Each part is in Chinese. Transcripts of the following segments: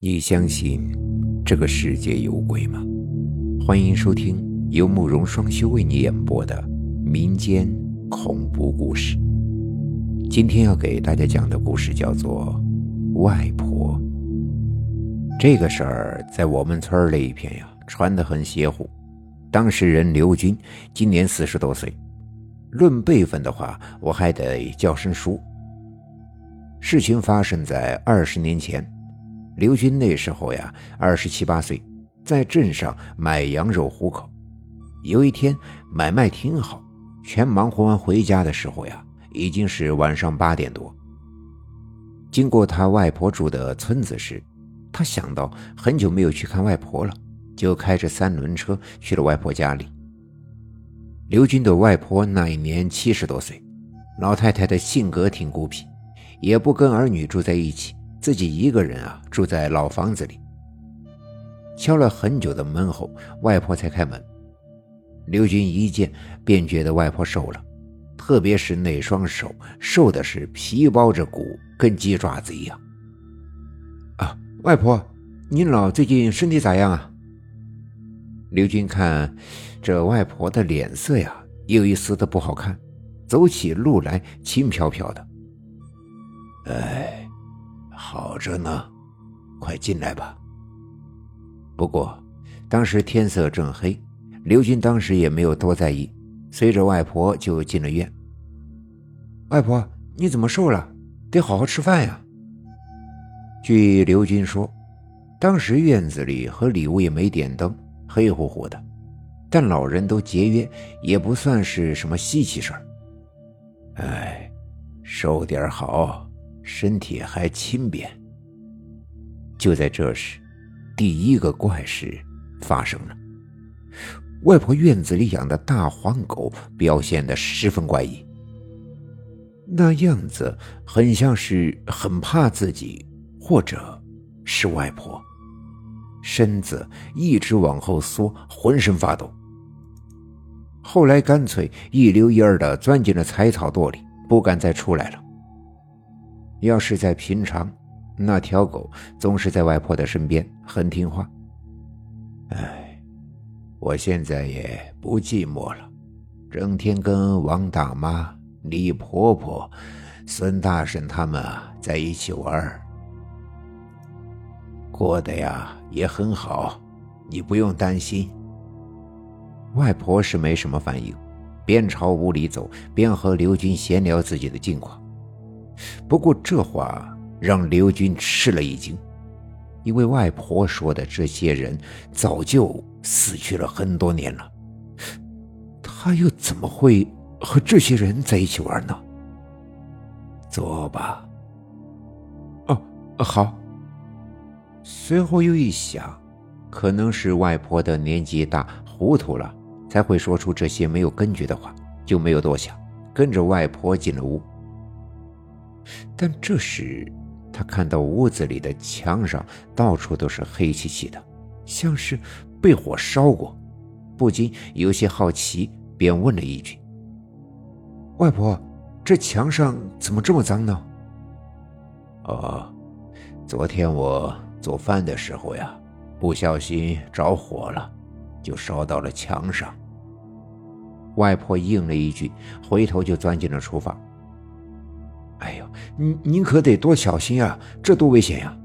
你相信这个世界有鬼吗？欢迎收听由慕容双修为你演播的民间恐怖故事。今天要给大家讲的故事叫做《外婆》。这个事儿在我们村里一片呀传得很邪乎。当事人刘军今年四十多岁，论辈分的话，我还得叫声叔。事情发生在二十年前，刘军那时候呀二十七八岁，在镇上卖羊肉糊口。有一天买卖挺好，全忙活完回家的时候呀，已经是晚上八点多。经过他外婆住的村子时，他想到很久没有去看外婆了，就开着三轮车去了外婆家里。刘军的外婆那一年七十多岁，老太太的性格挺孤僻。也不跟儿女住在一起，自己一个人啊住在老房子里。敲了很久的门后，外婆才开门。刘军一见便觉得外婆瘦了，特别是那双手瘦的是皮包着骨，跟鸡爪子一样。啊，外婆，您老最近身体咋样啊？刘军看这外婆的脸色呀，有一丝的不好看，走起路来轻飘飘的。哎，好着呢，快进来吧。不过，当时天色正黑，刘军当时也没有多在意，随着外婆就进了院。外婆，你怎么瘦了？得好好吃饭呀。据刘军说，当时院子里和里屋也没点灯，黑乎乎的，但老人都节约，也不算是什么稀奇事儿。哎，瘦点好。身体还轻便。就在这时，第一个怪事发生了。外婆院子里养的大黄狗表现的十分怪异，那样子很像是很怕自己，或者是外婆，身子一直往后缩，浑身发抖。后来干脆一溜烟儿的钻进了柴草垛里，不敢再出来了。要是在平常，那条狗总是在外婆的身边，很听话。哎，我现在也不寂寞了，整天跟王大妈、李婆婆、孙大婶他们在一起玩，过得呀也很好，你不用担心。外婆是没什么反应，边朝屋里走，边和刘军闲聊自己的近况。不过这话让刘军吃了一惊，因为外婆说的这些人早就死去了很多年了，他又怎么会和这些人在一起玩呢？坐吧。哦，好。随后又一想，可能是外婆的年纪大，糊涂了，才会说出这些没有根据的话，就没有多想，跟着外婆进了屋。但这时，他看到屋子里的墙上到处都是黑漆漆的，像是被火烧过，不禁有些好奇，便问了一句：“外婆，这墙上怎么这么脏呢？”“哦，昨天我做饭的时候呀，不小心着火了，就烧到了墙上。”外婆应了一句，回头就钻进了厨房。哎呦，您您可得多小心啊！这多危险呀！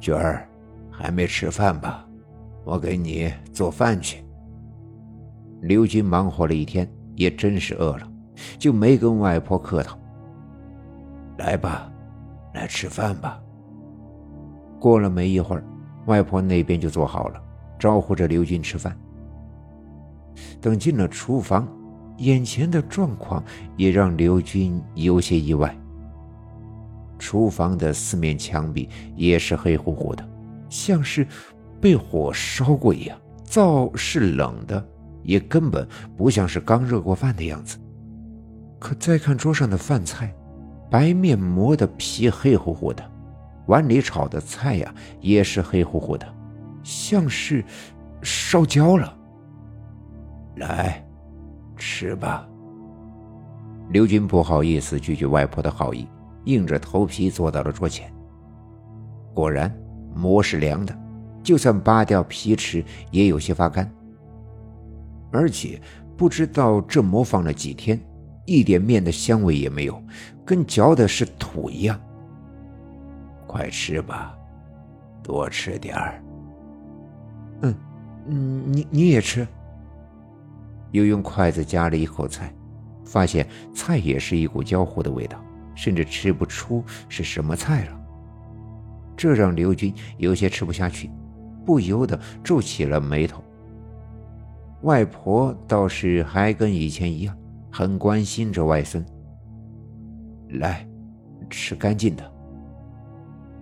娟儿，还没吃饭吧？我给你做饭去。刘军忙活了一天，也真是饿了，就没跟外婆客套。来吧，来吃饭吧。过了没一会儿，外婆那边就做好了，招呼着刘军吃饭。等进了厨房。眼前的状况也让刘军有些意外。厨房的四面墙壁也是黑乎乎的，像是被火烧过一样。灶是冷的，也根本不像是刚热过饭的样子。可再看桌上的饭菜，白面磨的皮黑乎乎的，碗里炒的菜呀也是黑乎乎的，像是烧焦了。来。吃吧。刘军不好意思拒绝外婆的好意，硬着头皮坐到了桌前。果然，馍是凉的，就算扒掉皮吃也有些发干。而且不知道这馍放了几天，一点面的香味也没有，跟嚼的是土一样。快吃吧，多吃点儿。嗯，嗯，你你也吃。又用筷子夹了一口菜，发现菜也是一股焦糊的味道，甚至吃不出是什么菜了。这让刘军有些吃不下去，不由得皱起了眉头。外婆倒是还跟以前一样，很关心着外孙。来，吃干净的。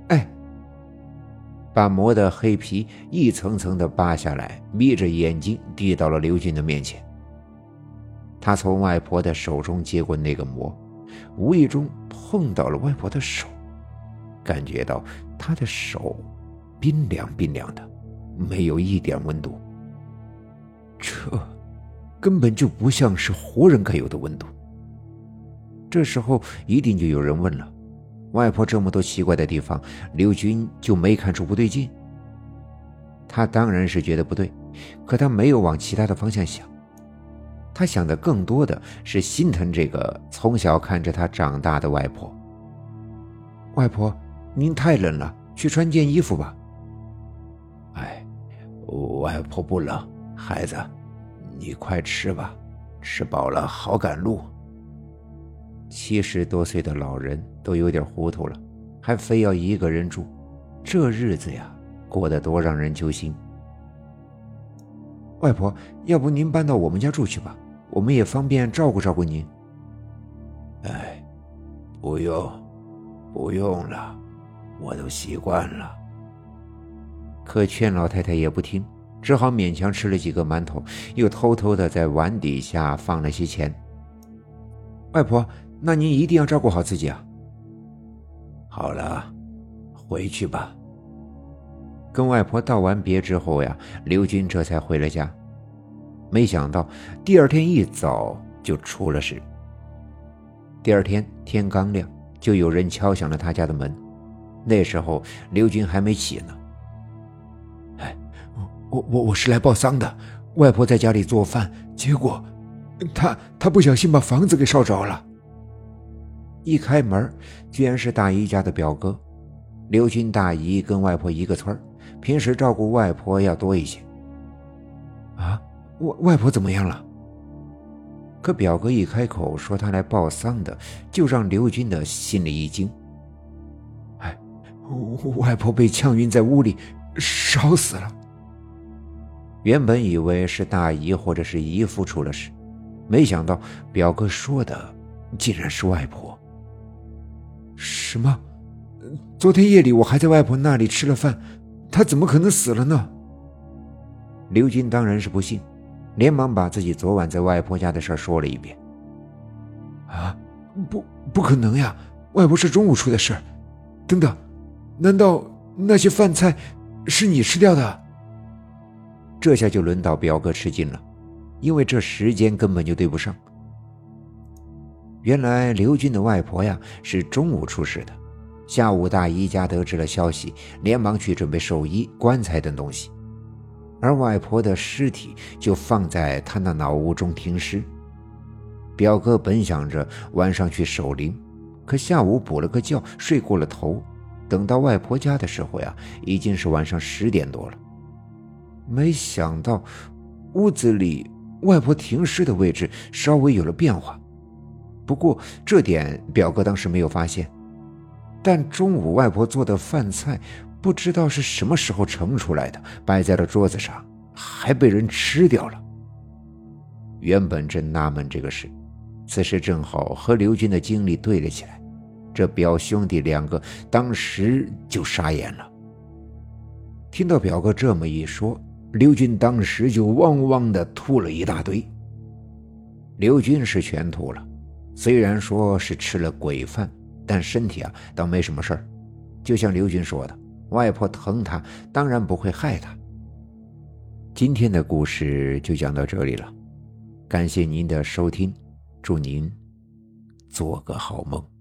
哎，把馍的黑皮一层层的扒下来，眯着眼睛递到了刘军的面前。他从外婆的手中接过那个馍，无意中碰到了外婆的手，感觉到她的手冰凉冰凉的，没有一点温度。这根本就不像是活人该有的温度。这时候一定就有人问了：外婆这么多奇怪的地方，刘军就没看出不对劲？他当然是觉得不对，可他没有往其他的方向想。他想的更多的是心疼这个从小看着他长大的外婆。外婆，您太冷了，去穿件衣服吧。哎，外婆不冷，孩子，你快吃吧，吃饱了好赶路。七十多岁的老人都有点糊涂了，还非要一个人住，这日子呀，过得多让人揪心。外婆，要不您搬到我们家住去吧，我们也方便照顾照顾您。哎，不用，不用了，我都习惯了。可劝老太太也不听，只好勉强吃了几个馒头，又偷偷的在碗底下放了些钱。外婆，那您一定要照顾好自己啊。好了，回去吧。跟外婆道完别之后呀，刘军这才回了家。没想到第二天一早就出了事。第二天天刚亮，就有人敲响了他家的门。那时候刘军还没起呢。哎，我我我是来报丧的。外婆在家里做饭，结果她她不小心把房子给烧着了。一开门，居然是大姨家的表哥。刘军大姨跟外婆一个村平时照顾外婆要多一些。啊，外外婆怎么样了？可表哥一开口说他来报丧的，就让刘军的心里一惊。哎，外婆被呛晕在屋里，烧死了。原本以为是大姨或者是姨夫出了事，没想到表哥说的竟然是外婆。什么？昨天夜里我还在外婆那里吃了饭。他怎么可能死了呢？刘军当然是不信，连忙把自己昨晚在外婆家的事说了一遍。啊，不，不可能呀！外婆是中午出的事。等等，难道那些饭菜是你吃掉的？这下就轮到表哥吃惊了，因为这时间根本就对不上。原来刘军的外婆呀是中午出事的。下午，大姨家得知了消息，连忙去准备寿衣、棺材等东西，而外婆的尸体就放在他那老屋中停尸。表哥本想着晚上去守灵，可下午补了个觉，睡过了头。等到外婆家的时候呀，已经是晚上十点多了。没想到，屋子里外婆停尸的位置稍微有了变化，不过这点表哥当时没有发现。但中午外婆做的饭菜，不知道是什么时候盛出来的，摆在了桌子上，还被人吃掉了。原本正纳闷这个事，此时正好和刘军的经历对了起来，这表兄弟两个当时就傻眼了。听到表哥这么一说，刘军当时就汪汪的吐了一大堆。刘军是全吐了，虽然说是吃了鬼饭。但身体啊，倒没什么事儿。就像刘军说的，外婆疼他，当然不会害他。今天的故事就讲到这里了，感谢您的收听，祝您做个好梦。